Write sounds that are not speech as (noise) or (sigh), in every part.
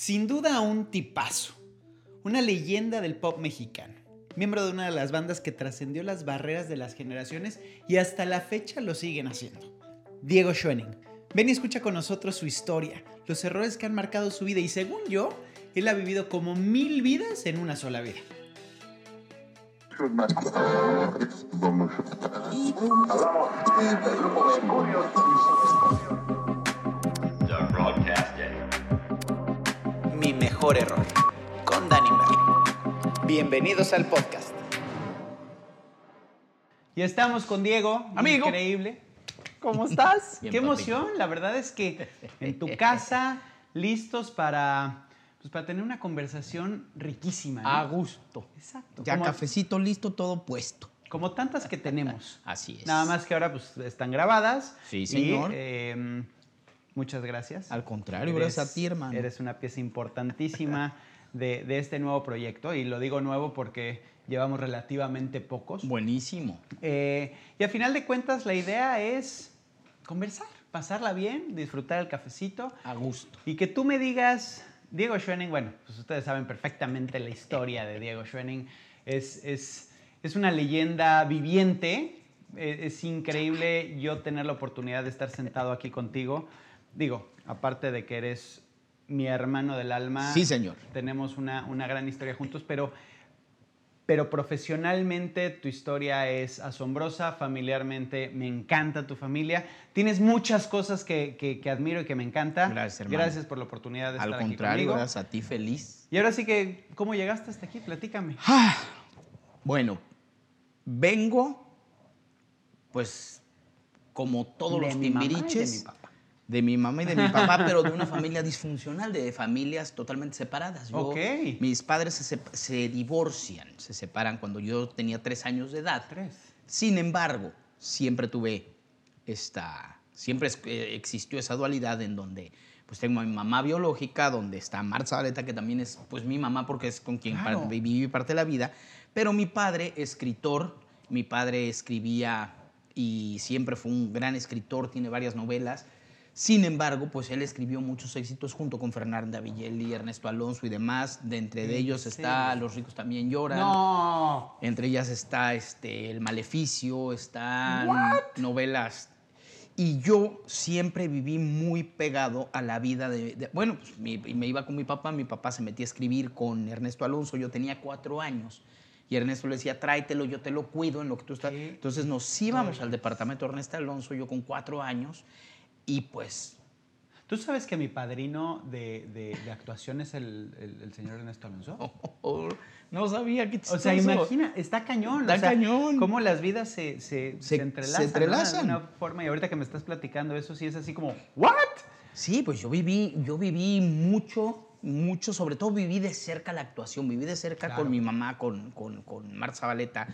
Sin duda un tipazo, una leyenda del pop mexicano, miembro de una de las bandas que trascendió las barreras de las generaciones y hasta la fecha lo siguen haciendo. Diego Schoening. Ven y escucha con nosotros su historia, los errores que han marcado su vida y según yo, él ha vivido como mil vidas en una sola vida. Mejor error, con Danny Merlin. Bienvenidos al podcast. Ya estamos con Diego, Amigo. increíble. ¿Cómo estás? Bien, (laughs) Qué papi. emoción, la verdad es que en tu casa, listos para, pues, para tener una conversación riquísima. ¿no? A gusto. Exacto. Ya como, cafecito listo, todo puesto. como tantas que tenemos. (laughs) Así es. Nada más que ahora pues están grabadas. Sí, y, señor. eh, muchas gracias. Al contrario, gracias a ti, hermano. Eres una pieza importantísima (laughs) de, de este nuevo proyecto. Y lo digo nuevo porque llevamos relativamente pocos. Buenísimo. Eh, y a final de cuentas la idea es conversar, pasarla bien, disfrutar el cafecito A gusto. y que tú me digas, Diego Schoening, bueno, pues ustedes saben perfectamente la historia de Diego Schoening, es, es, es una leyenda viviente, Eh, es increíble yo tener la oportunidad de estar sentado aquí contigo. Digo, aparte de que eres mi hermano del alma, Sí, señor. tenemos una, una gran historia juntos, pero, pero profesionalmente tu historia es asombrosa, familiarmente me encanta tu familia. Tienes muchas cosas que, que- que admiro y que me encanta. Gracias, hermano. Gracias por la oportunidad de Al estar aquí contrario, conmigo. gracias a ti, feliz. Y ahora sí que, ¿cómo llegaste hasta aquí? Platícame. Ah, Bueno, vengo, pues, como todos De los timbiriches. De mi mamá y de mi papá, (laughs) pero de una familia disfuncional, de familias totalmente separadas. Yo- Ok. Mis padres se, se divorcian, se separan cuando yo tenía tres años de edad. Tres. Sin embargo, siempre tuve esta, siempre eh, existió esa dualidad en donde pues tengo a mi mamá biológica, donde está Marta Zabaleta, que también es pues mi mamá porque es con quien Claro. par- viví parte de la vida, pero mi padre, escritor, mi padre escribía y siempre fue un gran escritor, tiene varias novelas. Sin embargo, pues él escribió muchos éxitos junto con Fernanda Villela, Ernesto Alonso y demás. De entre de ¿En ellos está? Los ricos también lloran. No. Entre ellas está este, El Maleficio, están What? novelas. Y yo siempre viví muy pegado a la vida de... de- bueno, pues mi- me iba con mi papá, mi papá se metía a escribir con Ernesto Alonso, yo tenía cuatro años. Y Ernesto le decía, tráetelo, yo te lo cuido en lo que tú estás... Entonces nos íbamos al departamento de Ernesto Alonso, yo con cuatro años, y pues... ¿Tú sabes que mi padrino de, de- de actuación es el, el- el señor Ernesto Alonso? (laughs) no sabía qué O sea, imagina, está cañón. Está o sea, cañón. Cómo las vidas se, se, se Se- entrelazan. se ¿no? entrelazan. De alguna forma. Y ahorita que me estás platicando eso, sí es así como, ¿what? Sí, pues yo viví, yo viví mucho, mucho, sobre todo viví de cerca la actuación, viví de cerca Claro. con mi mamá, con, con, con Marta Zabaleta,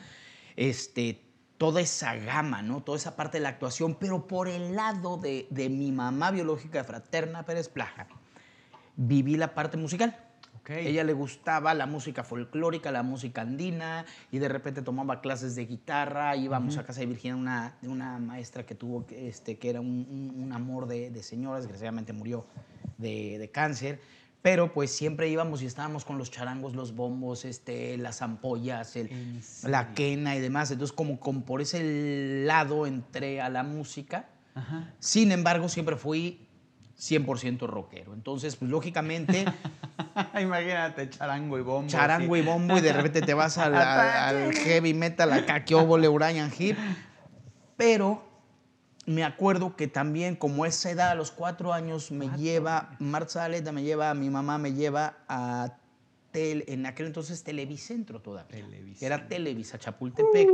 este, toda esa gama, ¿no? Toda esa parte de la actuación, pero por el lado de, de mi mamá biológica, Fraterna Pérez Plaja, viví la parte musical. Ok. Ella le gustaba la música folclórica, la música andina, y de repente tomaba clases de guitarra. Íbamos a casa de Virginia, una, de una maestra que tuvo, este, que era un, un- un amor de, de señora, desgraciadamente murió de, de cáncer. Pero pues siempre íbamos y estábamos con los charangos, los bombos, este, las ampollas, el- ¿En la quena y demás. Entonces como, como por ese lado entré a la música. Ajá. Sin embargo, siempre fui 100% rockero. Entonces, pues lógicamente... (laughs) Imagínate, charango y bombo. charango sí. y bombo y de repente te vas al, (laughs) al- al heavy metal, acá que óvole, Brian Hip. Pero me acuerdo que también como esa edad, a los cuatro años, me lleva, Marta Aleta me lleva, mi mamá me lleva a, tel- en aquel entonces Televicentro todavía. Televicentro. Era Televisa Chapultepec.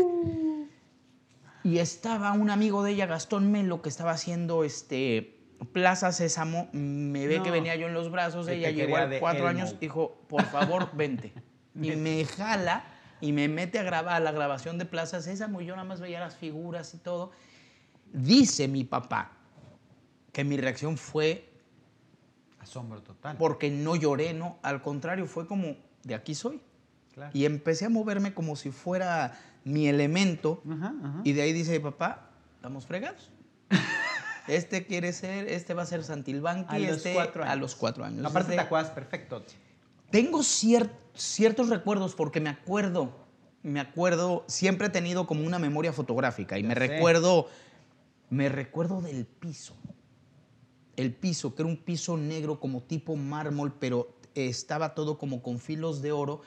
Y estaba un amigo de ella, Gastón Melo, que estaba haciendo este Plaza Sésamo. Me ve que No. venía yo en los brazos. Que Ella llegó a cuatro Elmo. años. Dijo, por favor, (laughs) vente. y me jala y me mete a grabar la grabación de Plaza Sésamo. Y yo nada más veía las figuras y todo. Dice mi papá que mi reacción fue Asombro total. porque no lloré, no. Al contrario, fue como, de aquí soy. Claro. Y empecé a moverme como si fuera mi elemento. Ajá, ajá. Y de ahí dice, papá, estamos fregados. (laughs) este quiere ser, este va a ser Santilbanqui. A los este, cuatro A años. los cuatro años. Aparte Este- te acuerdas perfecto. tengo cier- ciertos recuerdos porque me acuerdo, me acuerdo, siempre he tenido como una memoria fotográfica y Ya me sé. recuerdo, me recuerdo del piso. El piso, que era un piso negro como tipo mármol, pero estaba todo como con filos de oro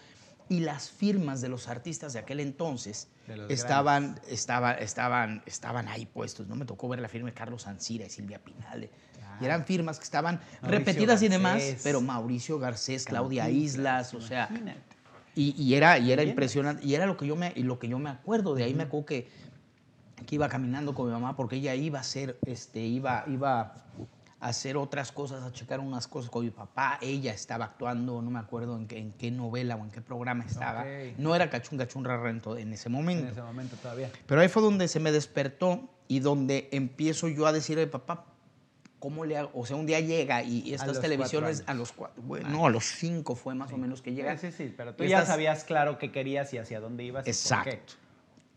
y las firmas de los artistas de aquel entonces De estaban, estaban, estaban, estaban ahí puestos. No me tocó ver la firma de Carlos Ancira y Silvia Pinal. Y eran firmas que estaban Mauricio repetidas y demás, pero Mauricio Garcés, Claudia Islas, o sea, y, y era, y era impresionante, y era lo que yo me, y lo que yo me acuerdo, de ahí me acuerdo que, que iba caminando con mi mamá porque ella iba a hacer, este, iba, iba a hacer otras cosas, a checar unas cosas con mi papá, ella estaba actuando, no me acuerdo en qué, en qué novela o en qué programa estaba, no era Cachunga Chunra Rento en ese momento. En ese momento todavía. Pero ahí fue donde se me despertó y donde empiezo yo a decirle, papá, ¿cómo le hago? O sea, un día llega y, y estas televisiones a los cuatro, bueno, no, a los cinco fue más o menos que llega. Sí, sí, sí, pero tú ya sabías claro qué querías y hacia dónde ibas. y por qué.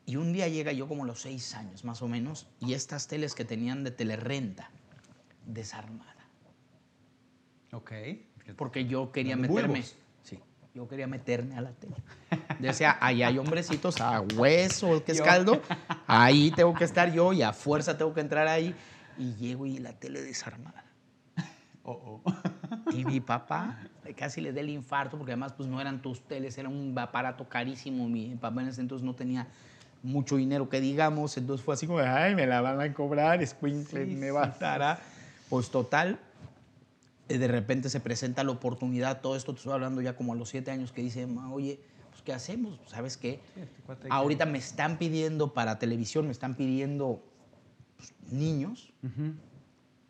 Y un día llega yo como a los seis años más o menos y estas teles que tenían de telerrenta desarmada. Ok. Porque yo quería meterme. bulbos. Sí, yo quería meterme a la tele. Decía, ahí hay hombrecitos a hueso, que es Yo. caldo. Ahí tengo que estar yo y a fuerza tengo que entrar ahí. Y llego y la tele desarmada. Oh, oh. Y mi papá casi le da el infarto porque además pues no eran tus teles, era un aparato carísimo. Mi papá en ese entonces no tenía mucho dinero que digamos, entonces fue así como, ay, me la van a cobrar, escuincle, Sí, me sí, bastará. Pues total, eh, de repente se presenta la oportunidad, todo esto te estoy hablando ya como a los siete años, que dice, "Ma, oye, pues ¿qué hacemos? ¿Sabes qué? Sí, este que- Ahorita me están pidiendo para televisión, me están pidiendo pues, niños, Ujú.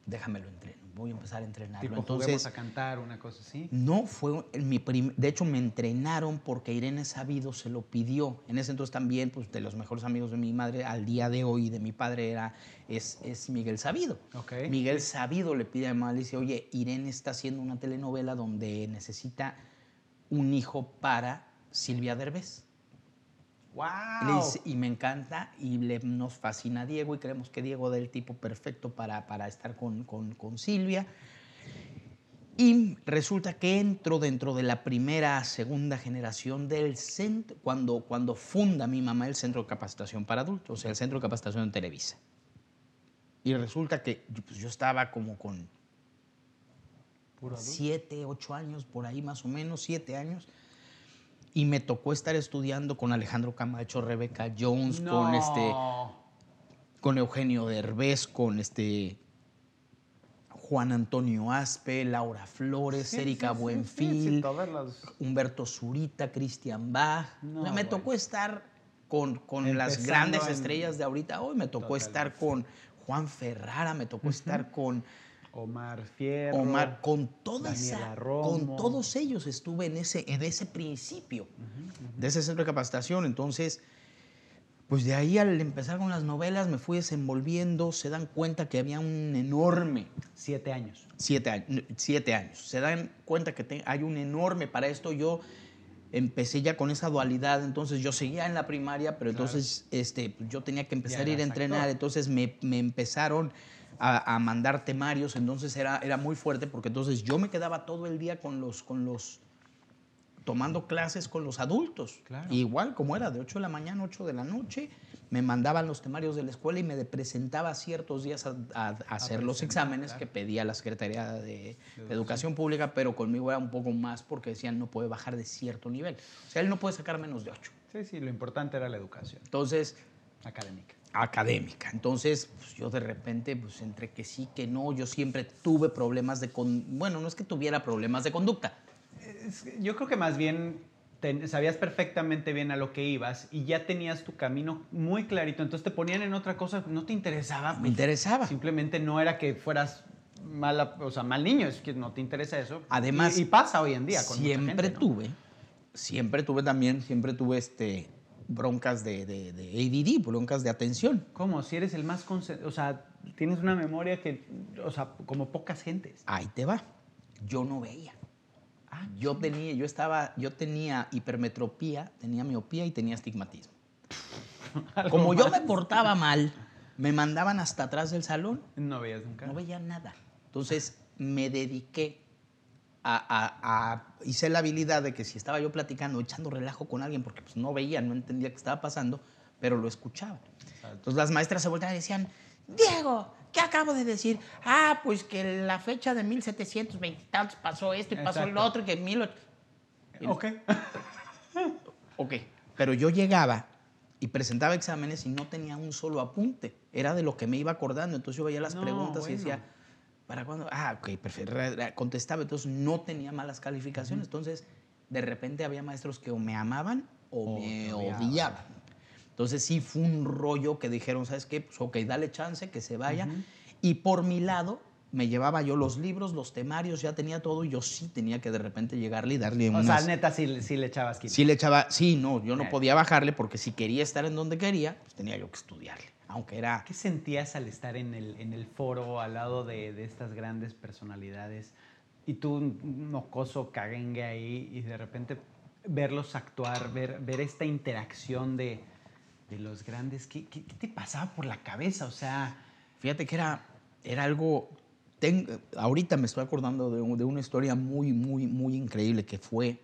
déjamelo entreno, voy a empezar a entrenarlo. Tipo, Entonces, a cantar, una cosa así. no, fue en mi prim- de hecho me entrenaron porque Irene Sabido se lo pidió. En ese entonces también, pues de los mejores amigos de mi madre al día de hoy de mi padre era es, es Miguel Sabido. Miguel Sabido le pide a mi mamá, le dice, oye, Irene está haciendo una telenovela donde necesita un hijo para Silvia Derbez. ¡Wow! Y, le dice- y me encanta y le, nos fascina a Diego y creemos que Diego es el tipo perfecto para, para estar con, con- con Silvia. Y resulta que entro dentro de la primera, segunda generación del centro, cuando, cuando funda mi mamá el Centro de Capacitación para Adultos, o sea, el Centro de Capacitación en Televisa. Y resulta que pues, yo estaba como con siete, ocho años, por ahí más o menos, siete años. Y me tocó estar estudiando con Alejandro Camacho, Rebeca Jones, con, este, con Eugenio Derbez, con este Juan Antonio Aspe, Laura Flores, Sí, Erika sí, Buenfil, sí, Humberto Zurita, Cristian Bach. No, O sea, me bueno. tocó estar con, con las grandes en- estrellas de ahorita. Hoy me tocó estar con Juan Ferrara, me tocó estar con Omar Fierro. Omar, con toda esa, con todos ellos estuve en ese, en ese principio de ese centro de capacitación. Entonces, pues de ahí al empezar con las novelas me fui desenvolviendo, se dan cuenta que había un enorme, Siete años. siete años, siete años, se dan cuenta que te- hay un enorme para esto. Yo empecé ya con esa dualidad, entonces yo seguía en la primaria, pero Claro. entonces este, pues, yo tenía que empezar a ir a entrenar, actor. entonces me, me empezaron a, a mandar temarios, entonces era, era muy fuerte porque entonces yo me quedaba todo el día con los, con los, tomando clases con los adultos. Claro. Igual como era, de 8 de la mañana, 8 de la noche, me mandaban los temarios de la escuela y me presentaba ciertos días a, a- a hacer los exámenes claro. que pedía la Secretaría de, de Educación Pública, pero conmigo era un poco más porque decían no puede bajar de cierto nivel. O sea, él no puede sacar menos de 8. Sí, sí, lo importante era la educación Entonces, académica. Académica. Entonces, pues, yo de repente, pues entre que sí, que no, yo siempre tuve problemas de... Con... Bueno, no es que tuviera problemas de conducta. Yo creo que más bien sabías perfectamente bien a lo que ibas y ya tenías tu camino muy clarito. Entonces te ponían en otra cosa, no te interesaba. Me pues, interesaba. Simplemente no era que fueras mala, o sea, mal niño, es que no te interesa eso. Además, y, y pasa hoy en día con mucha siempre gente, ¿no? tuve, siempre tuve también, siempre tuve este, broncas de, de, de ADD, broncas de atención. ¿Cómo? Si eres el más o sea, tienes una memoria que, o sea, como pocas gentes. Ahí te va. Yo no veía. Ah, Yo tenía, yo estaba, yo tenía hipermetropía, tenía miopía y tenía astigmatismo. (laughs) Como yo me portaba mal, me mandaban hasta atrás del salón. No veías nunca. No veía nada. Entonces me dediqué a, a- a- Hice la habilidad de que si estaba yo platicando, echando relajo con alguien, porque pues no veía, no entendía qué estaba pasando, pero lo escuchaba. Entonces las maestras se volteaban y decían, Diego, ¿qué acabo de decir? Ah, pues que la fecha de 1720 y tantos pasó esto y pasó lo Exacto. otro, que mil... och- Ok. (laughs) Ok, pero yo llegaba y presentaba exámenes y no tenía un solo apunte. Era de lo que me iba acordando. Entonces yo veía las No, preguntas y decía, ¿para cuándo? Ah, ok, perfecto. Contestaba, entonces no tenía malas calificaciones. Entonces, de repente había maestros que o me amaban o, O me odiaban. odiaban. Entonces sí fue un rollo que dijeron, ¿sabes qué? Pues ok, dale chance, que se vaya. Y por mi lado, me llevaba yo los libros, los temarios, ya tenía todo y yo sí tenía que de repente llegarle y darle O unas... sea, neta, sí, sí le echabas. Sí le echaba, sí, no, yo no Eh. podía bajarle porque si quería estar en donde quería, pues tenía yo que estudiarle. Aunque era, ¿Qué sentías al estar en el, en el foro al lado de, de estas grandes personalidades y tú, mocoso caguengue ahí y de repente verlos actuar, ver, ver esta interacción de, de los grandes? ¿Qué, qué, qué te pasaba por la cabeza? O sea, fíjate que era, era algo, ten- ahorita me estoy acordando de, de una historia muy, muy, muy increíble que fue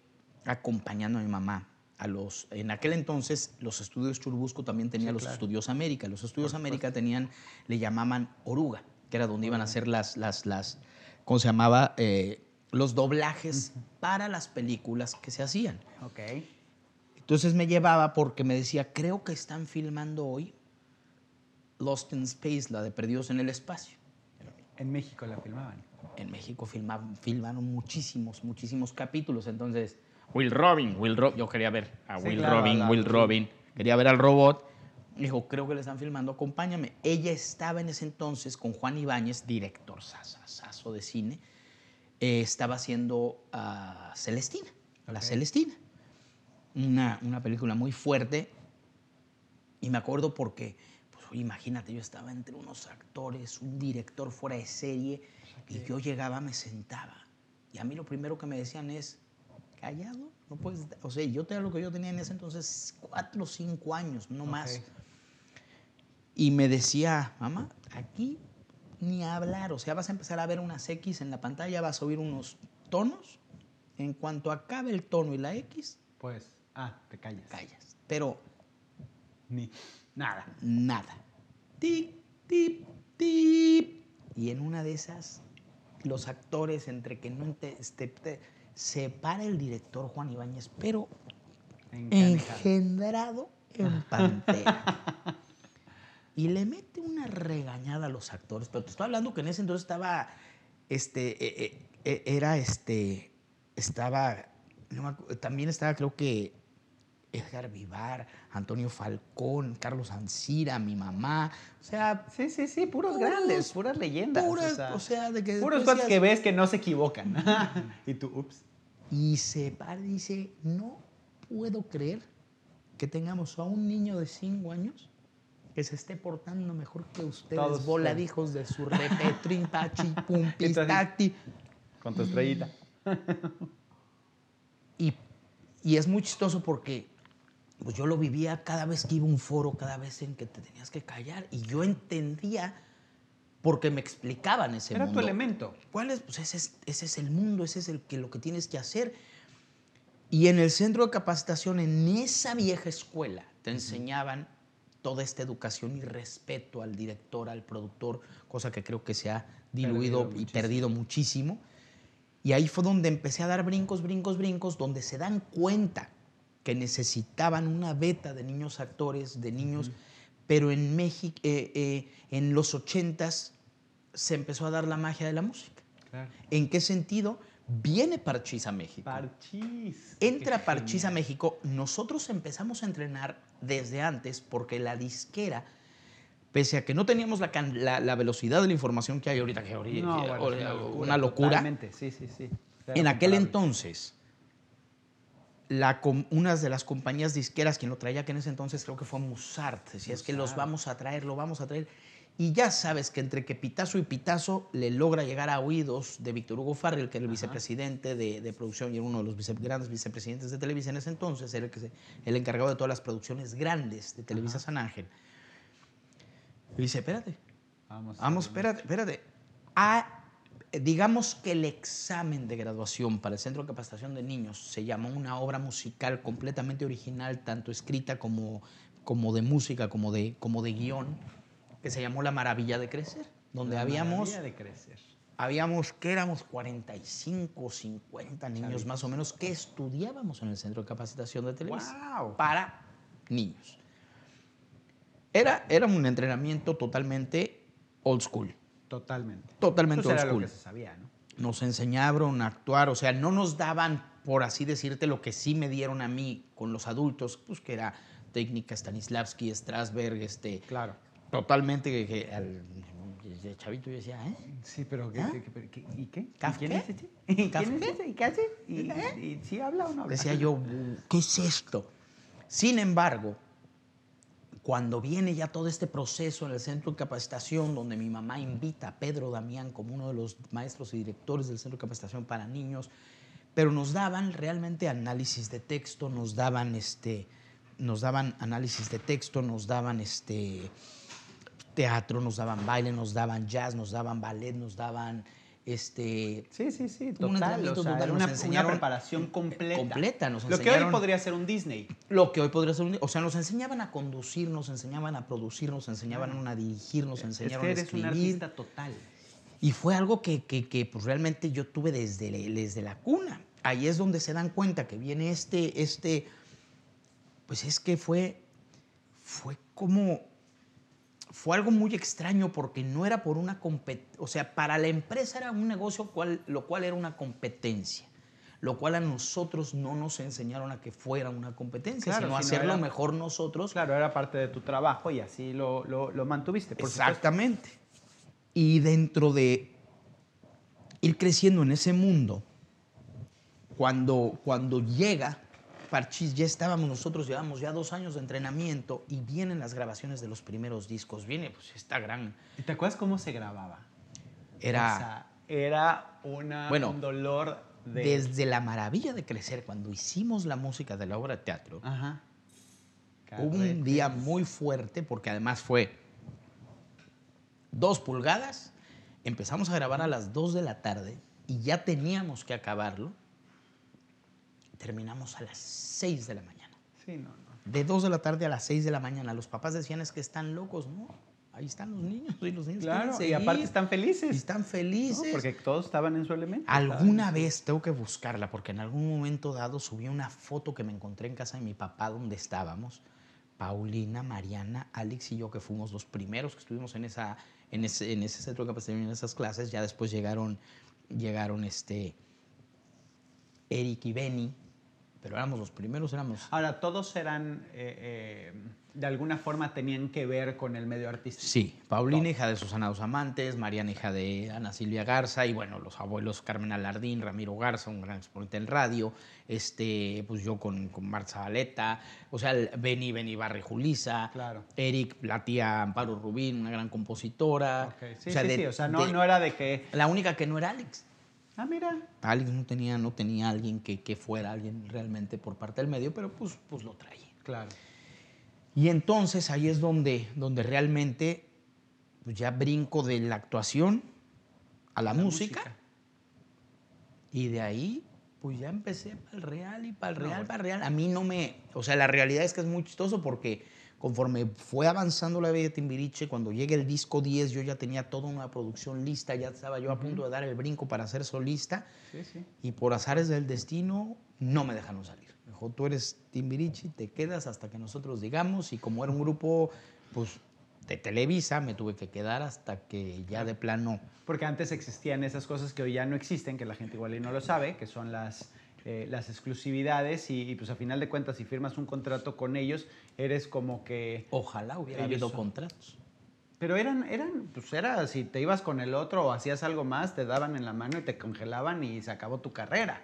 acompañando a mi mamá. A los, en aquel entonces, los estudios Churubusco también tenían Sí, los claro. estudios América. Los estudios América tenían, le llamaban oruga, que era donde iban a hacer las, las, las ¿cómo se llamaba? Eh, los doblajes para las películas que se hacían. ok. Entonces me llevaba porque me decía, creo que están filmando hoy Lost in Space, la de Perdidos en el Espacio. En México la filmaban. En México filmaban, filmaron muchísimos, muchísimos capítulos. Entonces, Will Robin, Will Robin, yo quería ver a Sí, Will claro, Robin, la- Will Robin, quería ver al robot. Dijo, creo que le están filmando, acompáñame. Ella estaba en ese entonces con Juan Ibáñez, director sasasazo de cine. eh, estaba haciendo a Celestina, la Ok. Celestina. Una, una película muy fuerte. Y me acuerdo porque, pues, imagínate, yo estaba entre unos actores, un director fuera de serie, y yo llegaba, me sentaba. Y a mí lo primero que me decían es, callado, no puedes, o sea, yo tenía lo que yo tenía en ese entonces, cuatro o cinco años, no más. Ok. Y me decía, mamá, aquí ni hablar, o sea, vas a empezar a ver unas X en la pantalla, vas a oír unos tonos. En cuanto acabe el tono y la X, Pues, ah, te callas. callas. Pero Ni nada. nada. Tip, tip, tip. Y en una de esas, los actores, entre que no este, te- se para el director Juan Ibáñez, pero engendrado en (laughs) pantera. y le mete una regañada a los actores. Pero te estoy hablando que en ese entonces estaba, este, eh, eh, eh, era este, estaba, no también estaba creo que Edgar Vivar, Antonio Falcón, Carlos Ancira, mi mamá, o sea, Sí, sí, sí, puros Puros- grandes, puras leyendas. puras, o sea, o sea, de que puros cuates que ves que no se equivocan. (laughs) y tú, ups. Y se para y dice, no puedo creer que tengamos a un niño de 5 años que se esté portando mejor que ustedes, Todos voladijos de su (laughs) repetrin, pachi, pum. Con tu estrellita. Y, y es muy chistoso porque pues yo lo vivía cada vez que iba a un foro, cada vez en que te tenías que callar. Y yo entendía porque me explicaban ese Era mundo. tu elemento. ¿Cuál es? Pues ese es, ese es el mundo, ese es el que, lo que tienes que hacer. Y en el centro de capacitación, en esa vieja escuela, te enseñaban toda esta educación y respeto al director, al productor, cosa que creo que se ha diluido Perdido y muchísimo. perdido muchísimo. Y ahí fue donde empecé a dar brincos, brincos, brincos, donde se dan cuenta que necesitaban una beta de niños actores, de niños, pero en México, eh, eh, en los ochentas se empezó a dar la magia de la música. Claro. ¿En qué sentido? Viene Parchís a México. Parchís. Entra Qué Parchís a. México. Nosotros empezamos a entrenar desde antes porque la disquera, pese a que no teníamos la, la- la velocidad de la información que hay ahorita, que ahorita No, que bueno, es ahorita- una locura. una locura. Sí, sí, sí. En aquel entonces, la com- una de las compañías disqueras, quien lo traía que en ese entonces creo que fue Musart, decía, es que los vamos a traer, lo vamos a traer. Y ya sabes que entre que Pitazo y Pitazo le logra llegar a oídos de Víctor Hugo Farrell, que era el vicepresidente de, de producción y era uno de los vice- grandes vicepresidentes de Televisa en ese entonces, era el, que se- el encargado de todas las producciones grandes de Televisa Ajá. San Ángel. Y dice, espérate, Vamos. vamos, espérate, espérate. Ah, digamos que el examen de graduación para el Centro de Capacitación de Niños se llamó una obra musical completamente original, tanto escrita como, como de música, como de, como de guion, que se llamó La Maravilla de Crecer, donde La habíamos maravilla de crecer. habíamos, que éramos 45, 50 niños más o menos que estudiábamos en el Centro de Capacitación de Televisa ¡Wow! para niños. Era, era un entrenamiento totalmente old school, Totalmente. totalmente Pues old era lo school. que se sabía, ¿no? Nos enseñaron a actuar, o sea, no nos daban, por así decirte, lo que sí me dieron a mí con los adultos, pues que era técnica Stanislavski, Strasberg, este, Claro. totalmente que, que al de chavito yo decía, ¿eh? Sí, pero ¿qué, ¿Ah? qué- qué- qué- ¿y qué? ¿Y. ¿Quién es ese? ¿Y ¿Quién es ese? ¿Y qué hace? ¿Y, y, sí habla o no habla? Decía yo, ¿qué es esto? Sin embargo, cuando viene ya todo este proceso en el centro de capacitación, donde mi mamá invita a Pedro Damián como uno de los maestros y directores del centro de capacitación para niños, pero nos daban realmente análisis de texto, nos daban este, nos daban análisis de texto, nos daban este teatro, nos daban baile, nos daban jazz, nos daban ballet, nos daban este Sí, sí, sí, Un total. entrenamiento o sea, total, nos una, una preparación completa. completa, nos Lo que hoy podría ser un Disney. lo que hoy podría ser un... O sea, nos enseñaban a conducir, nos enseñaban a producir, nos enseñaban a dirigir, nos Es enseñaron que a eres un escribir. artista total. Y fue algo que, que- que, pues, realmente yo tuve desde, desde la cuna. Ahí es donde se dan cuenta que viene este, este, pues es que fue, fue como, fue algo muy extraño porque no era por una competencia, o sea, para la empresa era un negocio cual, lo cual era una competencia, lo cual a nosotros no nos enseñaron a que fuera una competencia, Claro, sino hacerlo era- mejor nosotros Claro, era parte de tu trabajo y así lo, lo, lo mantuviste. Por supuesto. Exactamente. Y dentro de ir creciendo en ese mundo, cuando, cuando llega Parchís, ya estábamos nosotros, llevamos ya dos años de entrenamiento y vienen las grabaciones de los primeros discos. Viene pues esta gran... ¿Y ¿Te acuerdas cómo se grababa? Era O sea, era una, Bueno, un dolor de... desde la maravilla de crecer, cuando hicimos la música de la obra de teatro, Ajá. Hubo un día muy fuerte porque además fue dos pulgadas. Empezamos a grabar a las dos de la tarde y ya teníamos que acabarlo. Terminamos a las seis de la mañana. Sí, no, no. De dos de la tarde a las seis de la mañana. Los papás decían es que están locos, ¿no? Ahí están los niños y los niños Claro, y aparte están felices. y están ¿no? felices. Porque todos estaban en su elemento. Alguna vez tengo que buscarla porque en algún momento dado subí una foto que me encontré en casa de mi papá donde estábamos. Paulina, Mariana, Alex y yo que fuimos los primeros que estuvimos en, esa, en, ese, en ese centro de capacitación, en esas clases. Ya después llegaron, llegaron este, Eric y Benny, pero éramos los primeros, éramos... Ahora, todos eran, eh, eh, de alguna forma tenían que ver con el medio artístico. Sí, Paulina, hija de Susana Dos Amantes, Mariana, hija de Ana Silvia Garza, y bueno, los abuelos Carmen Alardín, Ramiro Garza, un gran exponente en radio, este, pues yo con, con Marta o sea, Beni, Beni Barri Julisa, Claro. Eric, la tía Amparo Rubín, una gran compositora. Ok, Sí, o sea, sí, de- sí. O sea, no, de- no era de que... La única que no era Alex. Ah, mira. Alex no tenía, no tenía alguien que, que fuera alguien realmente por parte del medio, pero pues, pues lo traía. Claro. Y entonces ahí es donde, donde realmente pues ya brinco de la actuación a la, La música, música. y de ahí pues ya empecé para el real y para el real, para el real. A mí no me, o sea, la realidad es que es muy chistoso porque conforme fue avanzando la vida de Timbiriche, cuando llega el disco 10 yo ya tenía toda una producción lista, ya estaba yo a punto de dar el brinco para ser solista. Sí, sí. y por azares del destino no me dejaron salir. Me dijo, tú eres Timbiriche, te quedas hasta que nosotros digamos y como era un grupo pues de Televisa, me tuve que quedar hasta que ya de plano... Porque antes existían esas cosas que hoy ya no existen, que la gente igual y no lo sabe, que son las, eh, las exclusividades. Y, y, pues a final de cuentas si firmas un contrato con ellos, eres como que... Ojalá hubiera habido contratos. Pero eran, eran, pues era, si te ibas con el otro o hacías algo más, te daban en la mano y te congelaban y se acabó tu carrera.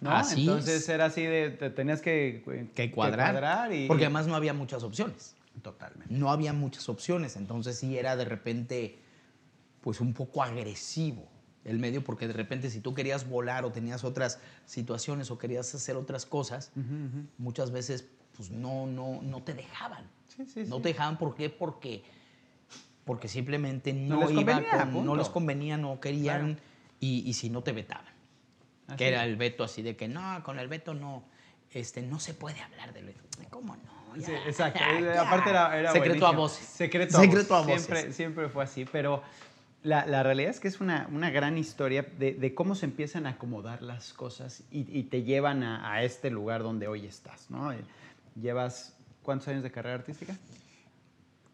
¿no? Así Entonces es. era así de, te tenías que, Que cuadrar. cuadrar y... Porque además no había muchas opciones. Totalmente. No había muchas opciones. Entonces sí era de repente pues un poco agresivo el medio porque de repente si tú querías volar o tenías otras situaciones o querías hacer otras cosas, muchas veces pues no, no, no te dejaban. Sí, sí, No te dejaban, ¿por qué? Porque porque simplemente No no, les iba convenía, con- no les convenía, no querían, Claro. y, y si no te vetaban. Así que era el veto así de que no, con el veto no, este, no se puede hablar del veto. ¿Cómo no? Sí, exacto. (laughs) ya. Aparte era, era Secreto a voces. Secreto, Secreto a a voces. voces. Siempre, siempre fue así, pero la, la realidad es que es una, una gran historia de, de cómo se empiezan a acomodar las cosas y, y te llevan a, a este lugar donde hoy estás, ¿no? Eh, Llevas, ¿cuántos años de carrera artística?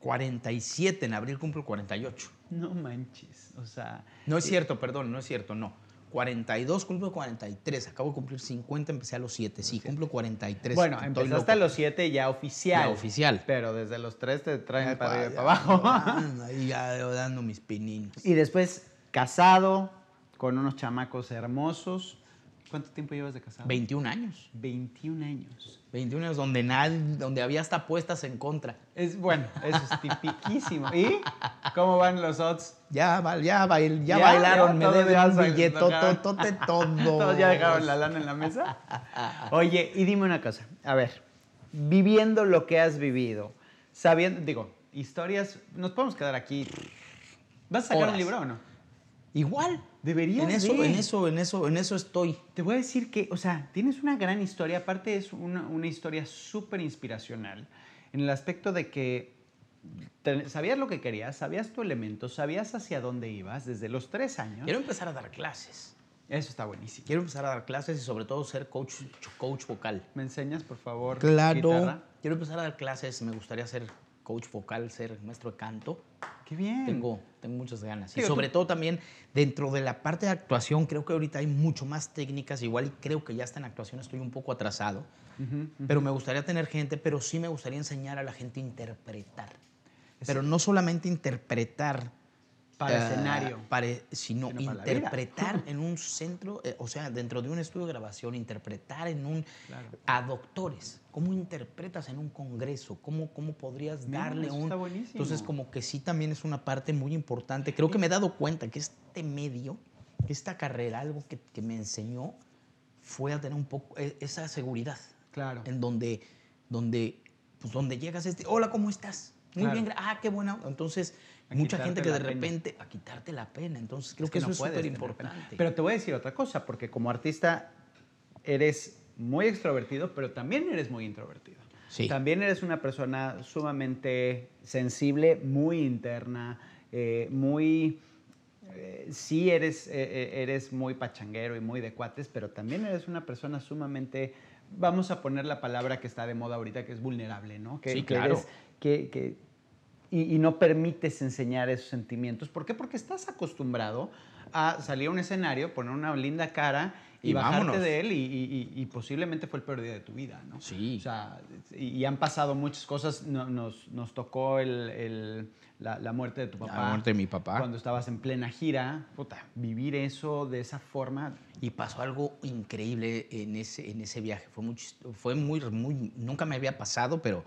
47, en abril cumplo 48. No manches, o sea... No es cierto, perdón, no es cierto, no. 42, cumplo 43. Acabo de cumplir 50, empecé a los 7. Sí, cumplo 43. Bueno, empezaste loco. a los siete ya oficial. Ya oficial. Pero desde los tres te traen para arriba y ya, para abajo. ya, (laughs) Ahí ya dando mis pininos. y después casado, con unos chamacos hermosos. ¿Cuánto tiempo llevas de casado? 21 años. 21 años. 21 años donde, nadie, donde había hasta apuestas en contra. Es bueno, eso es tipiquísimo. ¿Y cómo van los odds? Ya, ya, bail- ya Ya, bailaron, ya, me deben un billete, totote, todo. (laughs) Todos ya dejaron la lana en la mesa. Oye, y dime una cosa. A ver, viviendo lo que has vivido, sabiendo, digo, historias, nos podemos quedar aquí. ¿Vas a sacar Horas. un libro o no? Igual. Deberías En eso, de. en eso, en eso, en eso estoy. Te voy a decir que, o sea, tienes una gran historia, aparte es una, una historia súper inspiracional, en el aspecto de que te- sabías lo que querías, sabías tu elemento, sabías hacia dónde ibas desde los tres años. Quiero empezar a dar clases. Eso está buenísimo. Quiero empezar a dar clases y sobre todo ser coach, coach vocal. ¿Me enseñas, por favor? Claro. guitarra? Quiero empezar a dar clases. Me gustaría ser coach vocal, ser maestro de canto. Qué bien. Tengo, tengo muchas ganas. Digo, y sobre tú- todo también dentro de la parte de actuación, creo que ahorita hay mucho más técnicas. Igual y creo que ya está en actuación, estoy un poco atrasado. Pero me gustaría tener gente, pero sí me gustaría enseñar a la gente a interpretar. Pero no solamente interpretar. Para eh, escenario. pare- sino, Sino para interpretar (laughs) en un centro, eh, o sea, dentro de un estudio de grabación, interpretar en un... Claro. A doctores. ¿Cómo interpretas en un congreso? ¿Cómo, cómo podrías Mira, darle eso un... está buenísimo. Entonces, como que sí también es una parte muy importante. Creo que me he dado cuenta que este medio, esta carrera, algo que, que me enseñó, fue a tener un poco e- esa seguridad Claro. en donde, donde, pues donde llegas este, hola, ¿cómo estás? Muy Claro. bien, ah, qué buena. Entonces, A mucha gente que de la pena. repente, a quitarte la pena. Entonces, creo Es que, no eso es súper importante. Pero te voy a decir otra cosa, porque como artista eres muy extrovertido, pero también eres muy introvertido. Sí. También eres una persona sumamente sensible, muy interna, eh, muy... eh, sí eres, eh, eres muy pachanguero y muy de cuates, pero también eres una persona sumamente, vamos a poner la palabra que está de moda ahorita, que es vulnerable, ¿no? Que, Sí, que claro. eres- que, que- y, y no permites enseñar esos sentimientos. ¿Por qué? Porque estás acostumbrado a salir a un escenario, poner una linda cara y, Y bajarte vámonos. de él y, y- posiblemente fue el peor día de tu vida, ¿no? Sí. O sea, y, han pasado muchas cosas. No- nos, nos tocó el- el- la, la muerte de tu papá. La muerte de mi papá. Cuando estabas en plena gira. Puta, vivir eso de esa forma. Y pasó algo increíble en ese, en ese viaje. Fue muy, fue muy, muy, nunca me había pasado, pero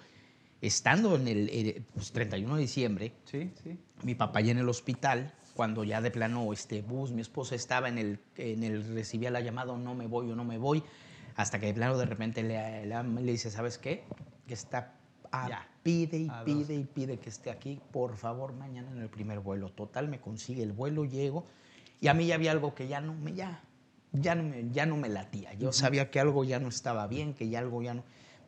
estando en el eh, pues, 31 de diciembre, Sí, sí. mi papá ya en el hospital, cuando ya de plano este bus, mi esposa estaba en el, en el recibía la llamada, "O no me voy o no me voy, hasta que de plano de repente le, le, le dice, ¿sabes qué? Que está, a- Ya. pide y dos. pide y pide que esté aquí, por favor, mañana en el primer vuelo. Total, me consigue el vuelo, llego, y a mí ya había algo que ya no me, ya, ya no me, ya no me latía. Yo sabía que algo ya no estaba bien, que ya algo ya no...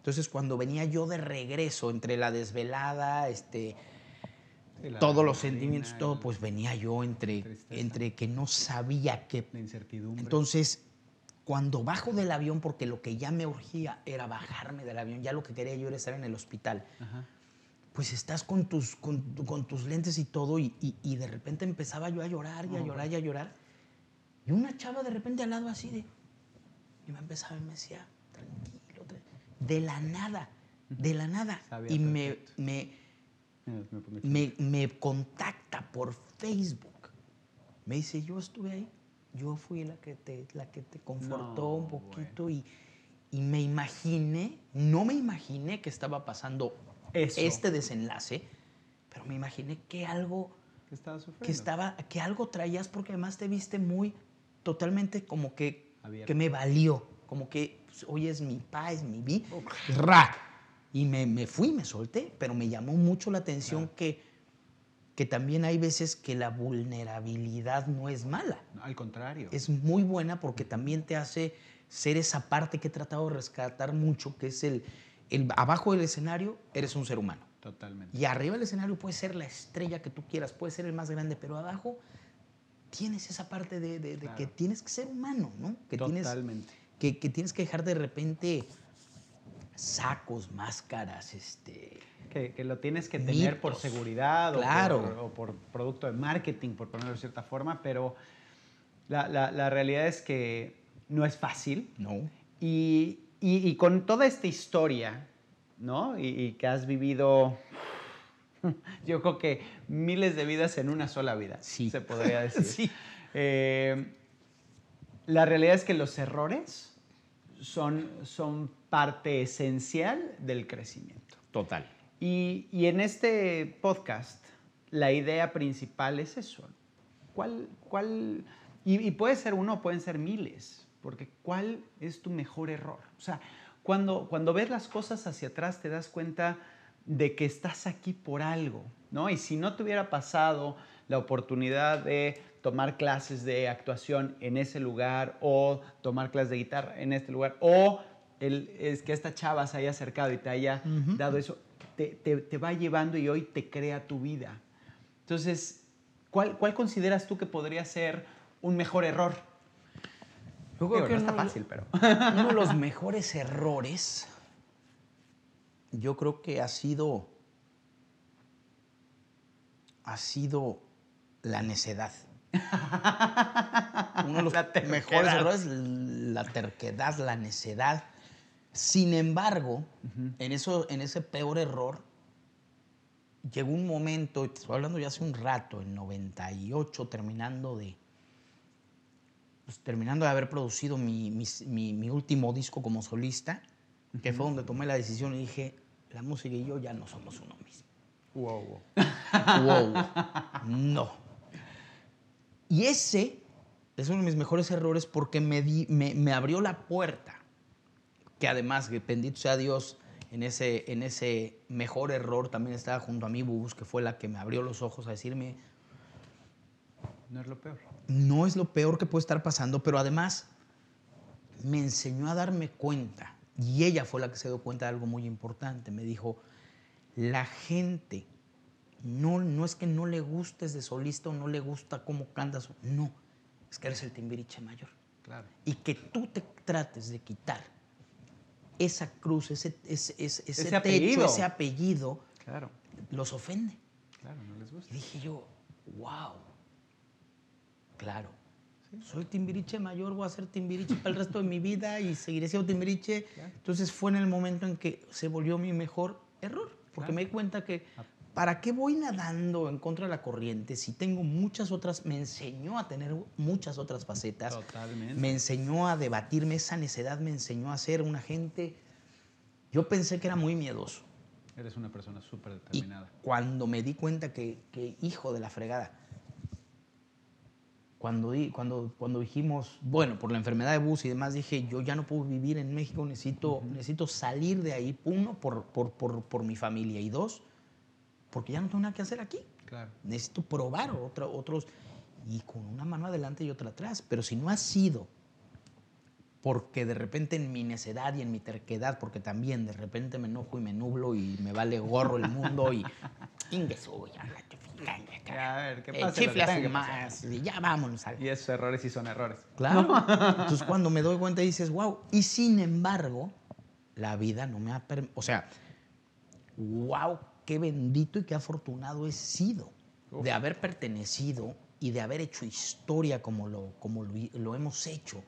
Entonces, cuando venía yo de regreso, entre la desvelada, este, la todos los sentimientos, todo, pues venía yo entre, tristeza. entre que no sabía qué. La incertidumbre. Entonces, cuando bajo del avión, porque lo que ya me urgía era bajarme del avión, ya lo que quería yo era estar en el hospital, Ajá. pues estás con tus, con, con tus lentes y todo, y, y- y de repente empezaba yo a llorar y a Oh, llorar y a llorar. Y una chava de repente al lado así de... Y me empezaba y me decía, tranquilo, tra- de la nada, de la nada. Sabía y me, me, me me, contacta por Facebook. Me dice, yo estuve ahí, yo fui la que te, la que te confortó No, un poquito y, y me imaginé, no me imaginé que estaba pasando Eso. este desenlace, pero me imaginé que algo, que estaba, que algo traías porque además te viste muy, totalmente como que, Abierto. que me valió, como que pues, hoy es mi pa, es mi vi, ra. Y me, me fui, me solté, pero me llamó mucho la atención que que también hay veces que la vulnerabilidad no es mala. al contrario. Es muy buena porque también te hace ser esa parte que he tratado de rescatar mucho, que es el, el abajo del escenario eres un ser humano. Totalmente. Y arriba del escenario puede ser la estrella que tú quieras, puede ser el más grande, pero abajo tienes esa parte de, de- de Claro. que tienes que ser humano, ¿no? Que tienes, Totalmente. Que, que tienes que dejar de repente sacos, máscaras, este... Que, que lo tienes que tener por Mitos. seguridad o, Claro. por, o por producto de marketing, por ponerlo de cierta forma, pero la, la- la realidad es que no es fácil. No. Y, y- y con toda esta historia, ¿no? Y, y que has vivido, (laughs) yo creo que miles de vidas en una sola vida, Sí. se podría decir. (laughs) Sí. Eh, la realidad es que los errores son, son parte esencial del crecimiento. Total. Y, y en este podcast, la idea principal es eso. ¿Cuál, cuál, y, y puede ser uno, pueden ser miles, porque ¿cuál es tu mejor error? O sea, cuando, cuando ves las cosas hacia atrás te das cuenta de que estás aquí por algo, ¿no? Y si no te hubiera pasado la oportunidad de tomar clases de actuación en ese lugar o tomar clases de guitarra en este lugar o el, es que esta chava se haya acercado y te haya dado eso, te, te- te va llevando y hoy te crea tu vida. Entonces, ¿cuál, cuál consideras tú que podría ser un mejor error? Yo Digo, no está uno- fácil, pero... (laughs) uno de los (laughs) mejores errores, yo creo que ha sido, ha sido la necedad. Uno de los (laughs) mejores errores, la terquedad, la necedad. Sin embargo, en, eso, en ese peor error, llegó un momento, y te estoy hablando ya hace un rato, en 98, terminando de, pues, terminando de haber producido mi, mis- mi- mi último disco como solista, que fue donde tomé la decisión y dije, la música y yo ya no somos uno mismo. Wow, wow. (laughs) Wow, no. Y ese es uno de mis mejores errores porque me, di- me, me abrió la puerta, que además, que bendito sea Dios, en ese, en ese mejor error también estaba junto a mí Bubus, que fue la que me abrió los ojos a decirme, No es lo peor. no es lo peor que puede estar pasando, pero además me enseñó a darme cuenta, y ella fue la que se dio cuenta de algo muy importante, me dijo, la gente no, no es que no le gustes de solista o no le gusta cómo cantas, no, es que eres el timbiriche mayor. Claro. Y que tú te trates de quitar esa cruz, ese, ese, ese, ese techo, apellido. ese apellido, Claro. los ofende. Claro, no les gusta. Y dije yo, wow, claro. Soy timbiriche mayor, voy a ser timbiriche para el resto de mi vida y seguiré siendo timbiriche. Claro. Entonces fue en el momento en que se volvió mi mejor error, porque Claro. me di cuenta que. ¿Para qué voy nadando en contra de la corriente si tengo muchas otras, me enseñó a tener muchas otras facetas, Totalmente. me enseñó a debatirme, esa necedad me enseñó a ser una gente, yo pensé que era muy miedoso. Eres una persona súper Y determinada. cuando me di cuenta que, que hijo de la fregada, cuando, di- cuando, cuando dijimos, bueno, por la enfermedad de bus y demás, dije, yo ya no puedo vivir en México, necesito, necesito salir de ahí, uno, por, por, por, por mi familia, y dos, porque ya no tengo nada que hacer aquí. Claro. Necesito probar otra- otros, y con una mano adelante y otra atrás. Pero si no ha sido porque de repente en mi necedad y en mi terquedad, porque también de repente me enojo y me nublo y me vale gorro el mundo y (laughs) chifinganga, Ya, a ver, ¿qué eh, pasa? chifle a su más, y ya vámonos. Y esos errores sí son errores. Claro. (laughs) Entonces cuando me doy cuenta dices, wow. Y sin embargo, la vida no me ha permitido. O sea, wow, qué bendito y qué afortunado he sido Uf. de haber pertenecido y de haber hecho historia como lo, como lo, lo hemos hecho.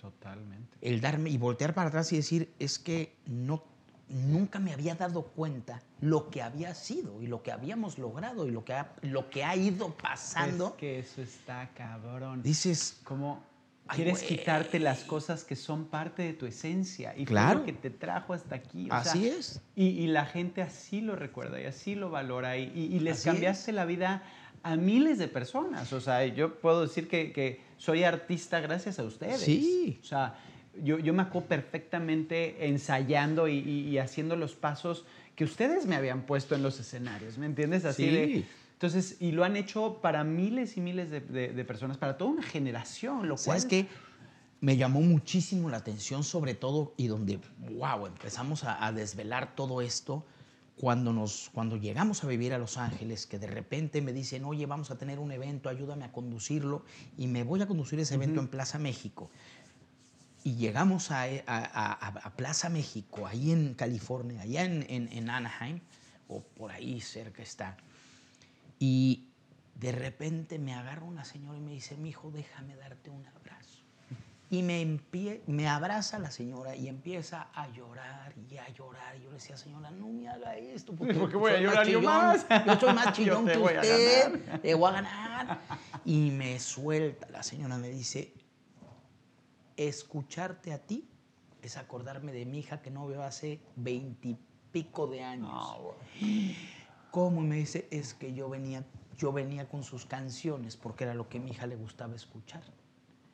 Totalmente. El darme y voltear para atrás y decir, es que no, nunca me había dado cuenta lo que había sido y lo que habíamos logrado y lo que ha, lo que ha ido pasando. Es que eso está cabrón. Dices, Como Ay, quieres güey. quitarte las cosas que son parte de tu esencia y Claro. lo que te trajo hasta aquí. o así sea, es. Y, y la gente así lo recuerda y así lo valora y, y- y les Así cambiaste la vida a miles de personas. O sea, yo puedo decir que, que soy artista gracias a ustedes. Sí. O sea, yo, yo me acuerdo perfectamente ensayando y haciendo los pasos que ustedes me habían puesto en los escenarios, ¿me entiendes? Así Sí. de, Entonces, y lo han hecho para miles y miles de, de- de personas, para toda una generación, lo cual... ¿Sabes qué? Me llamó muchísimo la atención, sobre todo, y donde, wow, empezamos a, a desvelar todo esto, cuando, nos, cuando llegamos a vivir a Los Ángeles, que de repente me dicen, oye, vamos a tener un evento, ayúdame a conducirlo, y me voy a conducir ese evento en Plaza México. Y llegamos a, a- a- a Plaza México, ahí en California, allá en, en- en Anaheim, o por ahí cerca está. Y de repente me agarra una señora y me dice, mi hijo, déjame darte un abrazo. Y me, empie- me abraza la señora y empieza a llorar y a llorar. Y yo le decía, señora, no me haga esto. Porque, (laughs) ¿Por qué voy a llorar yo más? Yo soy más (laughs) chillón te que usted. Le voy a ganar. Y me suelta. La señora me dice, escucharte a ti es acordarme de mi hija que no veo hace veintipico de años. Güey. ¿Cómo? Y me dice, es que yo venía, yo venía con sus canciones porque era lo que a mi hija le gustaba escuchar.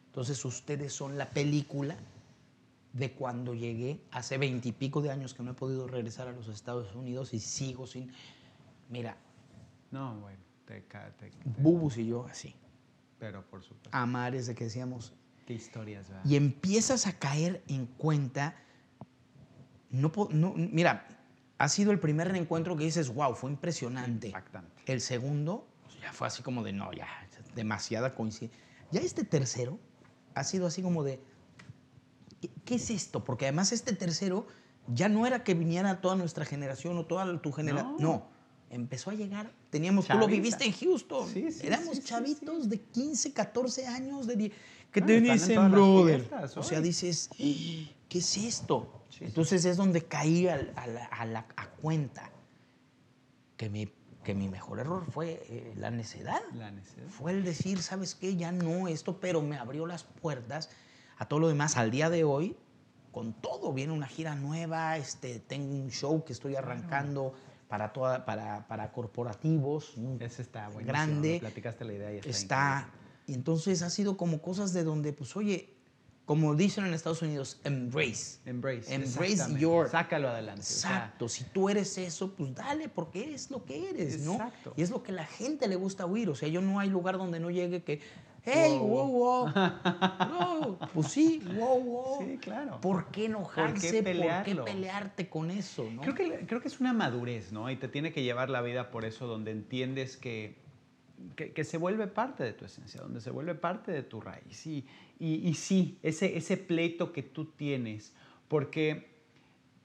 Entonces ustedes son la película de cuando llegué hace veintipico de años que no he podido regresar a los Estados Unidos y sigo sin... Mira, No, bueno, te, te- te- Bubus y yo así, pero por supuesto. amares de que decíamos, Qué historias, ¿verdad? y empiezas a caer en cuenta, no, no mira, ha sido el primer reencuentro que dices, wow, fue impresionante. Impactante. El segundo pues, ya fue así como de, no, ya, demasiada coincidencia. Ya este tercero ha sido así como de, ¿qué, qué es esto? Porque además este tercero ya no era que viniera toda nuestra generación o toda tu generación. No. No. Empezó a llegar, teníamos, tú lo Chavita. viviste en Houston. Sí, sí, Éramos sí, chavitos de 15, 14 años, de die- ¿Qué No, te dicen, brother? O sea, dices, ¿qué es esto? Sí, sí, Entonces es donde caí al- a, la, a la- a cuenta que mi, que mi mejor error fue eh, la necedad. La necesidad. Fue el decir, ¿sabes qué? Ya no esto, pero me abrió las puertas a todo lo demás. Al día de hoy, con todo, viene una gira nueva, este, tengo un show que estoy arrancando para, toda, para, para corporativos, Ese está buenísimo. grande. me Platicaste la idea y está, está... Y entonces ha sido como cosas de donde, pues, oye, como dicen en Estados Unidos, embrace. Embrace. Embrace your- Sácalo adelante. o sea, Exacto, si tú eres eso, pues dale, porque es lo que eres, ¿no? Exacto. Y es lo que la gente le gusta oír. O sea, yo no hay lugar donde no llegue que, hey, Wow, wow, wow. No, pues sí, wow, wow. Sí, claro. ¿Por qué enojarse? ¿Por qué, pelearlo? pelearte con eso, no? Creo que, creo que es una madurez, ¿no? Y te tiene que llevar la vida por eso, donde entiendes que, que, que se vuelve parte de tu esencia, donde se vuelve parte de tu raíz. Y, y, y sí, ese, ese pleito que tú tienes, porque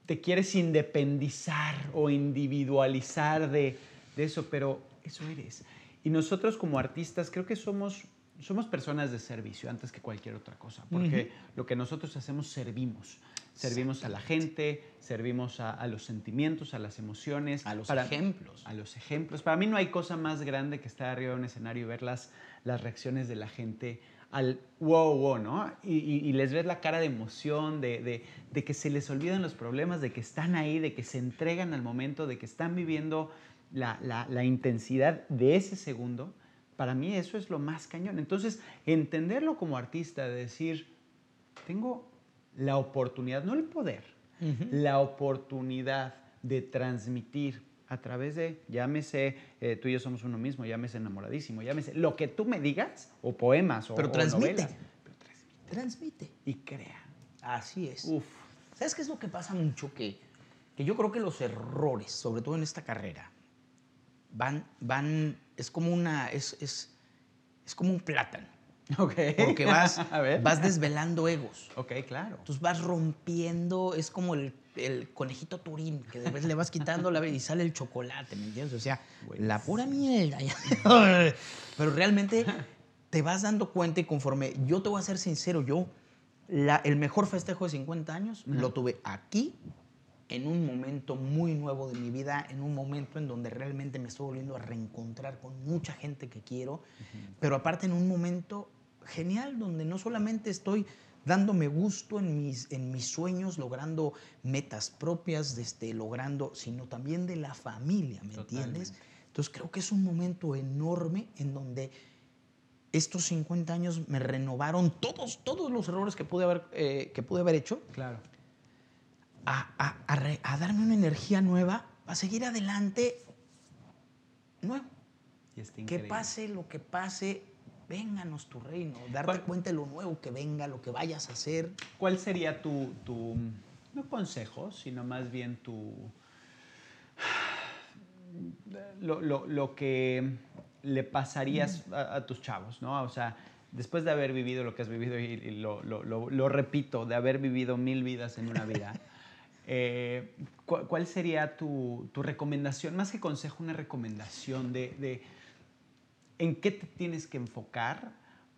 te quieres independizar o individualizar de, de eso, pero eso eres. Y nosotros como artistas creo que somos, somos personas de servicio antes que cualquier otra cosa, porque lo que nosotros hacemos servimos. Servimos a la gente, servimos a, a los sentimientos, a las emociones. A los para- ejemplos. A los ejemplos. Para mí no hay cosa más grande que estar arriba de un escenario y ver las, las reacciones de la gente al wow, wow, ¿no? Y, y- y les ves la cara de emoción, de, de- de que se les olvidan los problemas, de que están ahí, de que se entregan al momento, de que están viviendo la, la- la intensidad de ese segundo. Para mí eso es lo más cañón. Entonces, entenderlo como artista, de decir, tengo la oportunidad, no el poder, la oportunidad de transmitir a través de, llámese, eh, tú y yo somos uno mismo, llámese enamoradísimo, llámese lo que tú me digas, o poemas, o, Pero o transmite. novelas, pero transmite Transmite. y crea. Así es. Uf, ¿Sabes qué es lo que pasa mucho? Que, que yo creo que los errores, sobre todo en esta carrera, van, van, es como una, es, es, es como un plátano. (laughs) ok. Porque vas, (laughs) a ver. vas desvelando egos. Ok, claro. Entonces vas rompiendo, es como el, el conejito turín, que después le vas quitando la y sale el chocolate, ¿me entiendes? O sea, la pura mierda. (laughs) Pero realmente te vas dando cuenta y conforme, yo te voy a ser sincero, yo, la- el mejor festejo de 50 años lo tuve aquí, en un momento muy nuevo de mi vida, en un momento en donde realmente me estoy volviendo a reencontrar con mucha gente que quiero, pero aparte en un momento genial donde no solamente estoy dándome gusto en mis, en mis sueños, logrando metas propias, este, logrando, sino también de la familia, ¿me entiendes? Entonces creo que es un momento enorme en donde estos 50 años me renovaron todos, todos los errores que pude haber, eh, que pude haber hecho Claro. a, a- a re- a darme una energía nueva, a seguir adelante nuevo. Que pase lo que pase, vénganos tu reino. Darte ¿Cuál- cuenta de lo nuevo que venga, lo que vayas a hacer. ¿Cuál sería tu, tu, no consejo, sino más bien tu, lo, lo- lo que le pasarías a, a tus chavos, ¿no? O sea, después de haber vivido lo que has vivido, y, y lo, lo- repito, de haber vivido mil vidas en una vida, (laughs) eh, ¿cu- ¿cuál sería tu, tu recomendación? Más que consejo, una recomendación de, de en qué te tienes que enfocar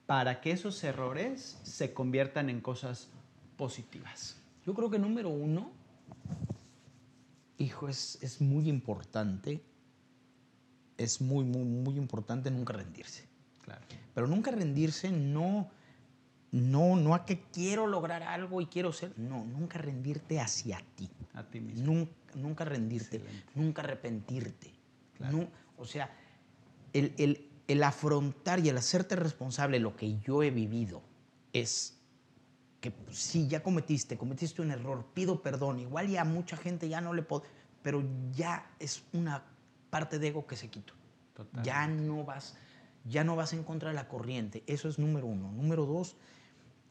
para que esos errores se conviertan en cosas positivas. Yo creo que número uno, hijo, es, es muy importante, es muy, muy, muy importante nunca rendirse. Claro. Pero nunca rendirse no, no, no a que quiero lograr algo y quiero ser, no, nunca rendirte hacia ti. A ti mismo. Nunca, nunca rendirte, Excelente. nunca arrepentirte. Claro. Nu- o sea, el, el- el afrontar y el hacerte responsable de lo que yo he vivido es que pues, sí, ya cometiste, cometiste un error, pido perdón, igual ya a mucha gente ya no le puedo, pero ya es una parte de ego que se quitó. Total. Ya no vas, ya no vas en contra de la corriente. Eso es número uno. Número dos,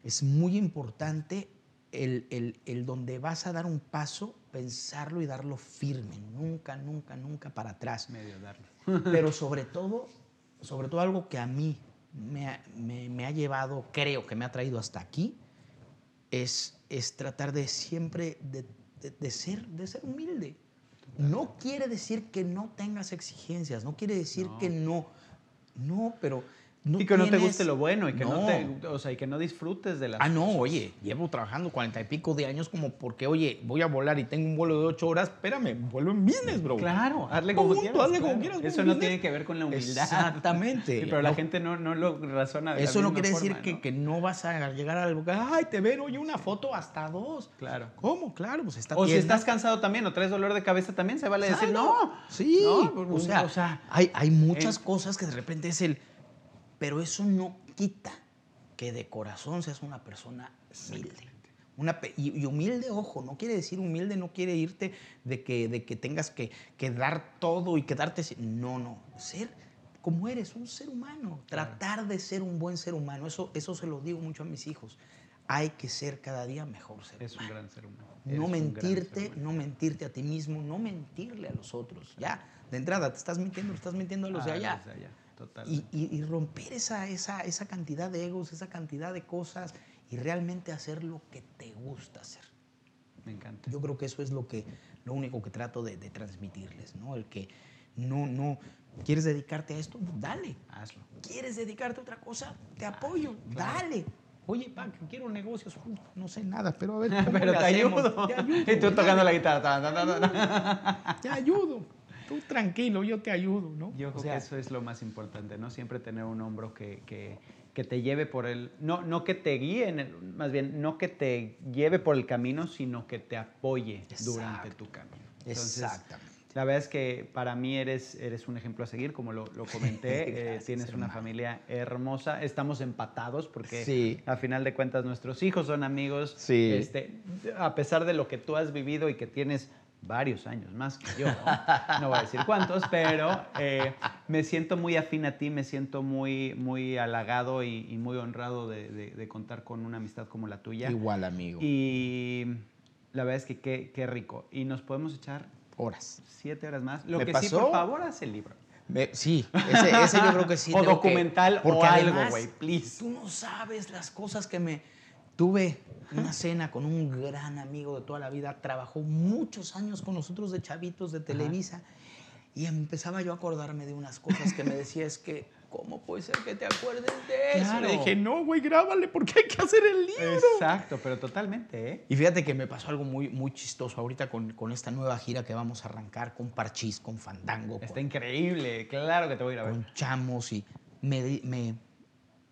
es muy importante el, el- el donde vas a dar un paso, pensarlo y darlo firme. Nunca, nunca, nunca para atrás. Medio darlo. Pero sobre todo, sobre todo algo que a mí me ha, me- me ha llevado, creo que me ha traído hasta aquí, es, es tratar de siempre de, de- de ser, de ser humilde. No quiere decir que no tengas exigencias, no quiere decir No. que no, no, pero no y que no te guste lo bueno y que no, No. te, o sea, y que no disfrutes de las Ah, no, oye, llevo trabajando cuarenta y pico de años como porque, oye, voy a volar y tengo un vuelo de ocho horas, espérame, vuelo en business, bro. Claro, hazle como quieras. hazle como quieras, Eso no business. tiene que ver con la humildad. Exactamente. (laughs) Sí, pero la No. gente no, no lo razona de la Eso no misma quiere decir que, ¿no? que no vas a llegar al lugar, ay, te ven, oye, una foto hasta dos. Claro. ¿Cómo? Claro, pues está O si estás cansado también o traes dolor de cabeza también, se vale decir, Claro. no. Sí, No, o, sea, o sea, hay, hay muchas eh, cosas que de repente es el... Pero eso no quita que de corazón seas una persona humilde. Una, y, humilde, ojo, no quiere decir humilde, no quiere irte de que, de que tengas que, que dar todo y quedarte... No, no, ser como eres, un ser humano. Tratar de ser un buen ser humano. Eso, eso se lo digo mucho a mis hijos. Hay que ser cada día mejor ser Es un humano. gran ser humano. No Eres mentirte, humano. no mentirte a ti mismo, no mentirle a los otros. Ya, de entrada, te estás mintiendo, le estás mintiendo a los de Ah, allá. los de allá, Y, y- y romper esa, esa, esa cantidad de egos, esa cantidad de cosas y realmente hacer lo que te gusta hacer. Me encanta. Yo creo que eso es lo, que, lo único que trato de, de transmitirles, ¿no? El que no, no, ¿quieres dedicarte a esto? Dale. Hazlo. ¿Quieres dedicarte a otra cosa? Te apoyo, claro. dale. Oye, pa, que quiero negocios. Uy, No sé nada, pero a ver. (laughs) ¿cómo Pero te ayudo. Te ayudo. (laughs) Y tú tocando la guitarra. ta, ta, ta, ta. Te ayudo. Tú tranquilo, yo te ayudo, ¿no? Yo O creo sea, que eso es lo más importante, ¿no? Siempre tener un hombro que, que, que te lleve por el... No, no que te guíe, en el- más bien, no que te lleve por el camino, sino que te apoye durante tu camino. Entonces, Exactamente. La verdad es que para mí eres, eres un ejemplo a seguir, como lo, lo comenté. (laughs) eh, tienes una familia hermosa. Estamos empatados porque Sí. a final de cuentas nuestros hijos son amigos. Sí. Este, a pesar de lo que tú has vivido y que tienes varios años más que yo, no, No voy a decir cuántos, pero eh, me siento muy afín a ti, me siento muy, muy halagado y, y muy honrado de, de- de contar con una amistad como la tuya. Igual, amigo. Y la verdad es que qué, qué rico. Y nos podemos echar Horas. siete horas más. Lo ¿Me que sí, pasó? por favor, haz el libro. Me- sí, ese, ese yo creo que sí. o que- documental o algo, güey, please. Tú no sabes las cosas que me... Tuve una cena con un gran amigo de toda la vida, trabajó muchos años con nosotros de chavitos de Televisa y empezaba yo a acordarme de unas cosas que me decía, es que, ¿cómo puede ser que te acuerdes de eso? Claro. Le dije, no, güey, grábale porque hay que hacer el libro. Exacto, pero totalmente, ¿eh? Y fíjate que me pasó algo muy, muy chistoso ahorita con, con esta nueva gira que vamos a arrancar con Parchís, con Fandango, Está con, increíble, claro que te voy a ir a ver. con Chamos y me-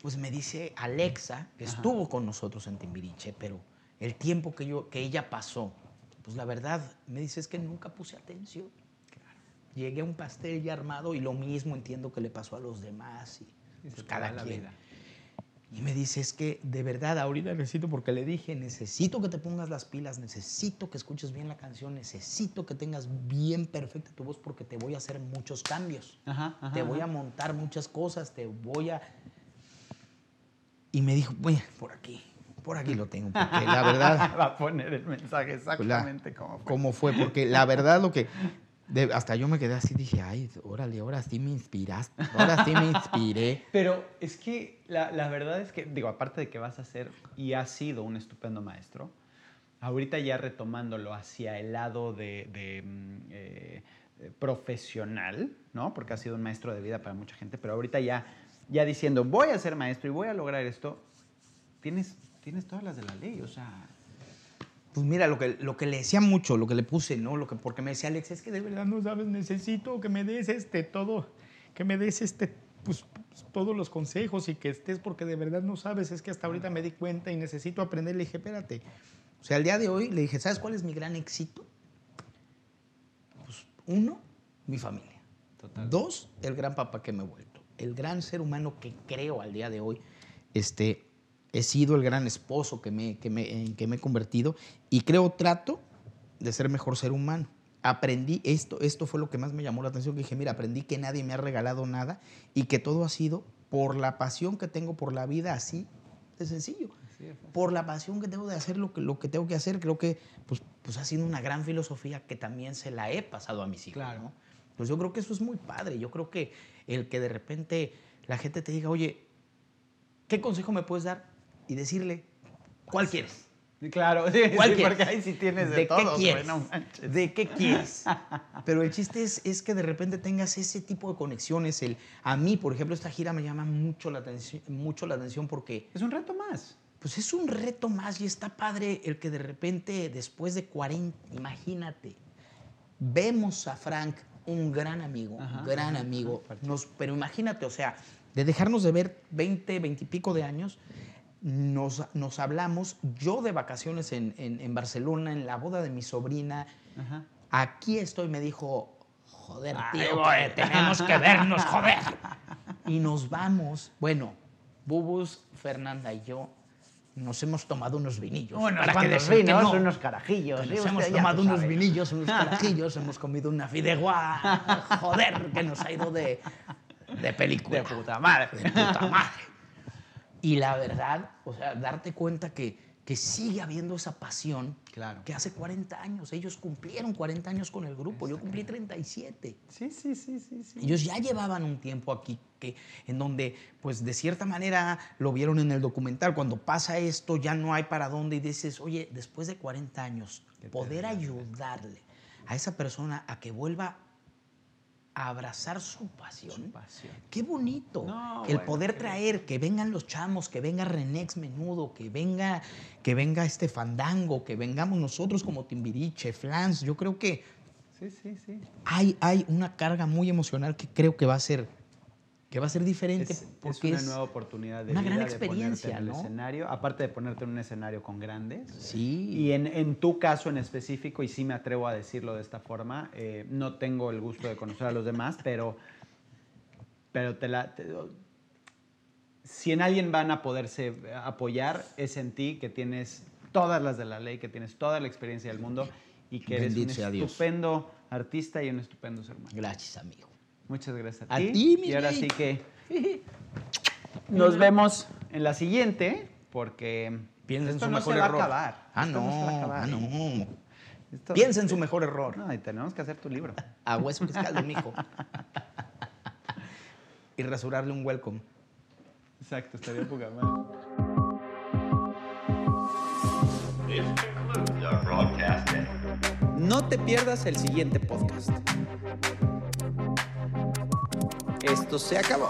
pues me dice Alexa, que estuvo con nosotros en Timbiriche, pero el tiempo que, yo, que ella pasó, pues la verdad, me dice es que nunca puse atención. Llegué a un pastel ya armado y lo mismo entiendo que le pasó a los demás y Y pues, cada la quien. vida. Y me dice, es que de verdad ahorita necesito, porque le dije, necesito que te pongas las pilas, necesito que escuches bien la canción, necesito que tengas bien perfecta tu voz porque te voy a hacer muchos cambios. Ajá, ajá, te voy ajá. a montar muchas cosas, te voy a... Y me dijo, bueno, por aquí, por aquí lo tengo, porque la (laughs) verdad... Va a poner el mensaje pues, la- exactamente como fue. cómo fue, porque la verdad lo que... de- hasta yo me quedé así, dije, ay, órale, ahora sí me inspiraste, ahora sí me inspiré. (laughs) Pero es que la, la verdad es que, digo, aparte de que vas a ser y has sido un estupendo maestro, ahorita ya retomándolo hacia el lado de, de, mm, eh, eh, profesional, ¿no? Porque has sido un maestro de vida para mucha gente, pero ahorita ya, ya diciendo, voy a ser maestro y voy a lograr esto, tienes, tienes todas las de la ley, o sea... Pues mira, lo que, lo que le decía mucho, lo que le puse, ¿no? Lo que, porque me decía Alex, es que de verdad no sabes, necesito que me des este todo, que me des este, pues, pues, todos los consejos y que estés porque de verdad no sabes, es que hasta ahorita me di cuenta y necesito aprender. Le dije, espérate. O sea, al día de hoy le dije, ¿sabes cuál es mi gran éxito? Pues uno, mi familia. Total. Dos, el gran papá que me he vuelto. El gran ser humano que creo al día de hoy. Este, he sido el gran esposo que me, que me, en que me he convertido y creo trato de ser mejor ser humano. Aprendí esto, esto fue lo que más me llamó la atención, que dije, mira, aprendí que nadie me ha regalado nada y que todo ha sido por la pasión que tengo por la vida, así de sencillo. Por la pasión que tengo de hacer lo que, lo que tengo que hacer, creo que pues, pues ha sido una gran filosofía que también se la he pasado a mis hijos. Claro. ¿no? Pues yo creo que eso es muy padre. Yo creo que el que de repente la gente te diga, oye, ¿qué consejo me puedes dar? Y decirle, ¿cuál quieres? Claro, (laughs) sí, ¿Cuál sí, quieres? porque ahí sí tienes de, ¿De todo. qué quieres? no manches. ¿De qué quieres? (laughs) Pero el chiste es, es que de repente tengas ese tipo de conexiones. El, a mí, por ejemplo, esta gira me llama mucho la atención, mucho la atención porque Es un reto más. pues es un reto más y está padre el que de repente, después de 40, imagínate, vemos a Frank, un gran amigo, Ajá, un gran ajá, amigo, ajá, nos, pero imagínate, o sea, de dejarnos de ver 20, 20 y pico de años, nos, nos hablamos, yo de vacaciones en, en- en Barcelona, en la boda de mi sobrina, aquí estoy, me dijo, joder, tío, voy. tenemos que vernos, joder. (laughs) Y nos vamos, bueno, Bubus, Fernanda y yo nos hemos tomado unos vinillos. Unos para que vinos, no. unos carajillos. Que Nos hemos tomado unos vinillos, unos (laughs) carajillos, hemos comido una fideuá. (laughs) Joder, que nos ha ido de, de película. De puta madre. De puta madre. Y la verdad, o sea, darte cuenta que, que sigue habiendo esa pasión Claro. que hace 40 años. Ellos cumplieron 40 años con el grupo. Yo cumplí 37. Sí, sí, sí, sí, sí. Ellos ya llevaban un tiempo aquí, que, en donde, pues de cierta manera, lo vieron en el documental. Cuando pasa esto, ya no hay para dónde y dices, oye, después de 40 años, poder ayudarle a esa persona a que vuelva a abrazar su pasión. Su pasión. Qué bonito. No, el bueno, poder traer, que vengan los chamos, que venga Renex Menudo, que venga, que venga este Fandango, que vengamos nosotros como Timbiriche, Flans. Yo creo que Sí, sí, sí. hay, hay una carga muy emocional que creo que va a ser, que va a ser diferente Es, es porque una es, nueva oportunidad de una vida gran de ponerte experiencia, en el ¿no? escenario, aparte de ponerte en un escenario con grandes. sí, Y en, en tu caso en específico, y sí me atrevo a decirlo de esta forma, eh, no tengo el gusto de conocer a los demás, pero, pero te la, te- si en alguien van a poderse apoyar, es en ti, que tienes todas las de la ley, que tienes toda la experiencia del mundo y que eres un estupendo artista y un estupendo ser humano. gracias amigo. Muchas gracias a, A ti. ti, mi Y ahora rey. sí que (laughs) nos vemos en la siguiente, porque Piensa en su no mejor se va error. a acabar. Ah, Esto no, se va a acabar. ah, no. Esto- Piensa en su mejor error. No, y tenemos que hacer tu libro. (laughs) A hueso pescado, mijo. (laughs) y rasurarle un welcome. Exacto, estaría poca madre. No te pierdas el siguiente podcast. Esto se acabó.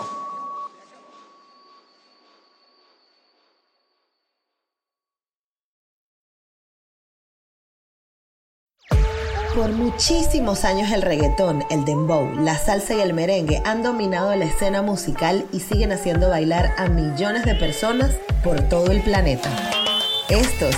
Por muchísimos años el reggaetón, el dembow, la salsa y el merengue han dominado la escena musical y siguen haciendo bailar a millones de personas por todo el planeta. Estos